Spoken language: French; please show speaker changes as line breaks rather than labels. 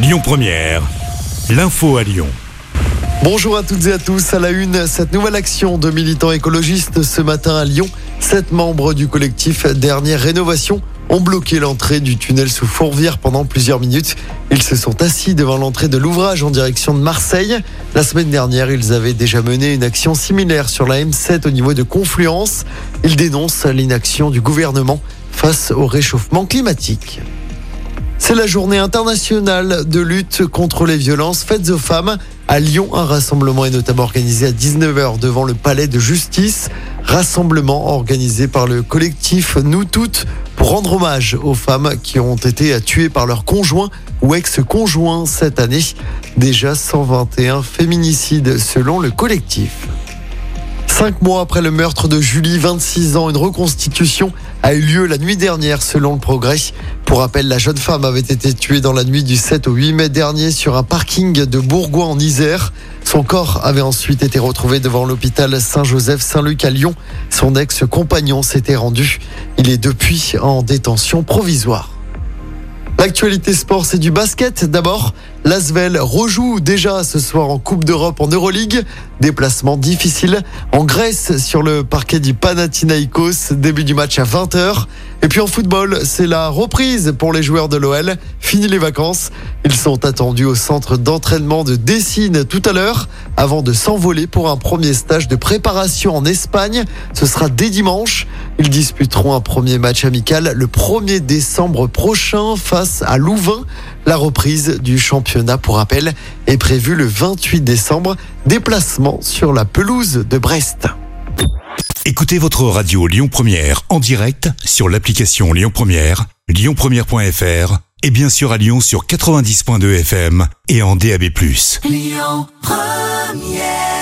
Lyon Première, l'info à Lyon.
Bonjour à toutes et à tous. À la une, cette nouvelle action de militants écologistes ce matin à Lyon. Sept membres du collectif Dernière Rénovation ont bloqué l'entrée du tunnel sous Fourvière pendant plusieurs minutes. Ils se sont assis devant l'entrée de l'ouvrage en direction de Marseille. La semaine dernière, ils avaient déjà mené une action similaire sur la M7 au niveau de Confluence. Ils dénoncent l'inaction du gouvernement face au réchauffement climatique. C'est la journée internationale de lutte contre les violences faites aux femmes. À Lyon, un rassemblement est notamment organisé à 19h devant le palais de justice. Rassemblement organisé par le collectif Nous Toutes pour rendre hommage aux femmes qui ont été tuées par leur conjoint ou ex-conjoint cette année. Déjà 121 féminicides selon le collectif. Cinq mois après le meurtre de Julie, 26 ans, une reconstitution a eu lieu la nuit dernière selon le progrès. Pour rappel, la jeune femme avait été tuée dans la nuit du 7 au 8 mai dernier sur un parking de Bourgoin en Isère. Son corps avait ensuite été retrouvé devant l'hôpital Saint-Joseph-Saint-Luc à Lyon. Son ex-compagnon s'était rendu. Il est depuis en détention provisoire. L'actualité sport, c'est du basket. D'abord, L'Asvel rejoue déjà ce soir en Coupe d'Europe en Euroleague. Déplacement difficile en Grèce sur le parquet du Panathinaikos. Début du match à 20h. Et puis en football, c'est la reprise pour les joueurs de l'OL. Fini les vacances. Ils sont attendus au centre d'entraînement de Dessine tout à l'heure avant de s'envoler pour un premier stage de préparation en Espagne. Ce sera dès dimanche. Ils disputeront un premier match amical le 1er décembre prochain face à Louvain. La reprise du championnat, pour rappel, est prévue le 28 décembre. Déplacement sur la pelouse de Brest.
Écoutez votre radio Lyon Première en direct sur l'application Lyon Première, lyonpremière.fr et bien sûr à Lyon sur 90.2 FM et en DAB+. Lyon Première